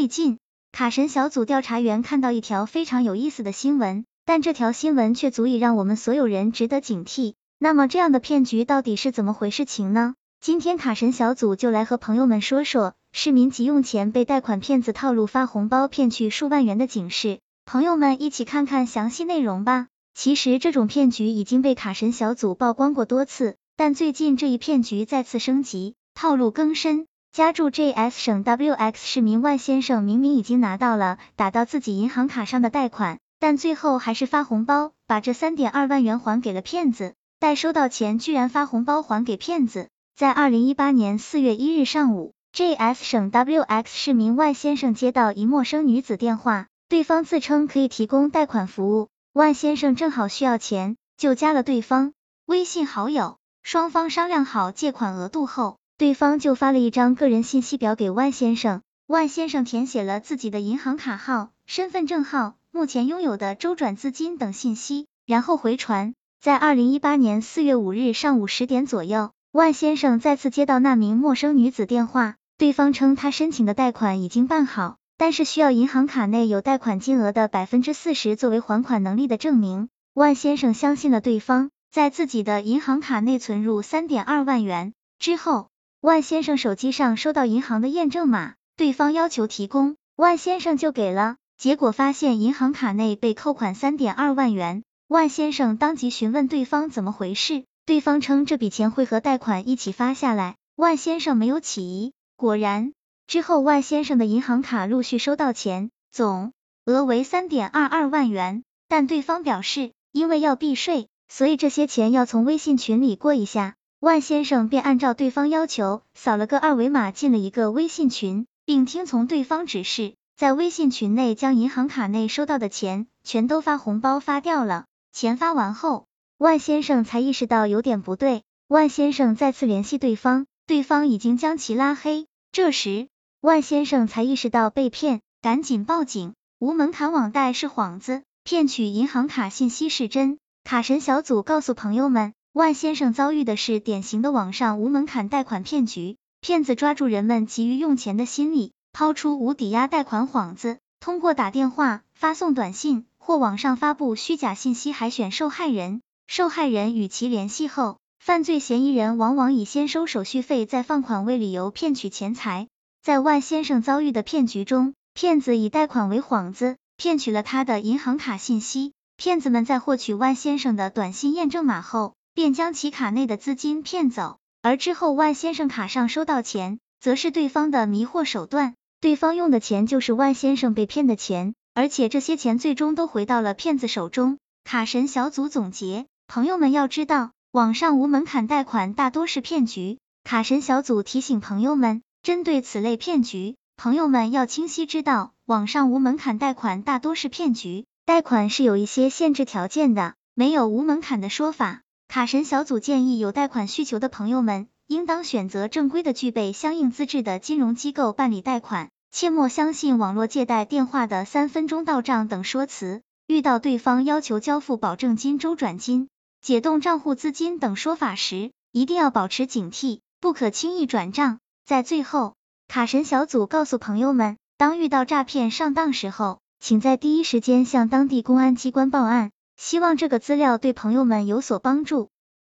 最近，卡神小组调查员看到一条非常有意思的新闻，但这条新闻却足以让我们所有人值得警惕。那么，这样的骗局到底是怎么回事情呢？今天卡神小组就来和朋友们说说市民急用钱被贷款骗子套路发红包骗取数万元的警示。朋友们一起看看详细内容吧。其实这种骗局已经被卡神小组曝光过多次，但最近这一骗局再次升级，套路更深。家住 JS 省 WX 市民万先生明明已经拿到了打到自己银行卡上的贷款，但最后还是发红包把这三点二万元还给了骗子。待收到钱，居然发红包还给骗子。在二零一八年四月一日上午，JS 省 WX 市民万先生接到一陌生女子电话，对方自称可以提供贷款服务。万先生正好需要钱，就加了对方微信好友。双方商量好借款额度后。对方就发了一张个人信息表给万先生，万先生填写了自己的银行卡号、身份证号、目前拥有的周转资金等信息，然后回传。在二零一八年四月五日上午十点左右，万先生再次接到那名陌生女子电话，对方称他申请的贷款已经办好，但是需要银行卡内有贷款金额的百分之四十作为还款能力的证明。万先生相信了对方，在自己的银行卡内存入三点二万元之后。万先生手机上收到银行的验证码，对方要求提供，万先生就给了，结果发现银行卡内被扣款三点二万元。万先生当即询问对方怎么回事，对方称这笔钱会和贷款一起发下来。万先生没有起疑，果然之后万先生的银行卡陆续收到钱，总额为三点二二万元，但对方表示因为要避税，所以这些钱要从微信群里过一下。万先生便按照对方要求，扫了个二维码进了一个微信群，并听从对方指示，在微信群内将银行卡内收到的钱全都发红包发掉了。钱发完后，万先生才意识到有点不对。万先生再次联系对方，对方已经将其拉黑。这时，万先生才意识到被骗，赶紧报警。无门槛网贷是幌子，骗取银行卡信息是真。卡神小组告诉朋友们。万先生遭遇的是典型的网上无门槛贷款骗局，骗子抓住人们急于用钱的心理，抛出无抵押贷款幌子，通过打电话、发送短信或网上发布虚假信息海选受害人。受害人与其联系后，犯罪嫌疑人往往以先收手续费再放款为理由骗取钱财。在万先生遭遇的骗局中，骗子以贷款为幌子，骗取了他的银行卡信息。骗子们在获取万先生的短信验证码后，便将其卡内的资金骗走，而之后万先生卡上收到钱，则是对方的迷惑手段。对方用的钱就是万先生被骗的钱，而且这些钱最终都回到了骗子手中。卡神小组总结：朋友们要知道，网上无门槛贷款大多是骗局。卡神小组提醒朋友们，针对此类骗局，朋友们要清晰知道，网上无门槛贷款大多是骗局，贷款是有一些限制条件的，没有无门槛的说法。卡神小组建议，有贷款需求的朋友们，应当选择正规的、具备相应资质的金融机构办理贷款，切莫相信网络借贷电话的三分钟到账等说辞。遇到对方要求交付保证金、周转金、解冻账户资金等说法时，一定要保持警惕，不可轻易转账。在最后，卡神小组告诉朋友们，当遇到诈骗上当时候，请在第一时间向当地公安机关报案。希望这个资料对朋友们有所帮助。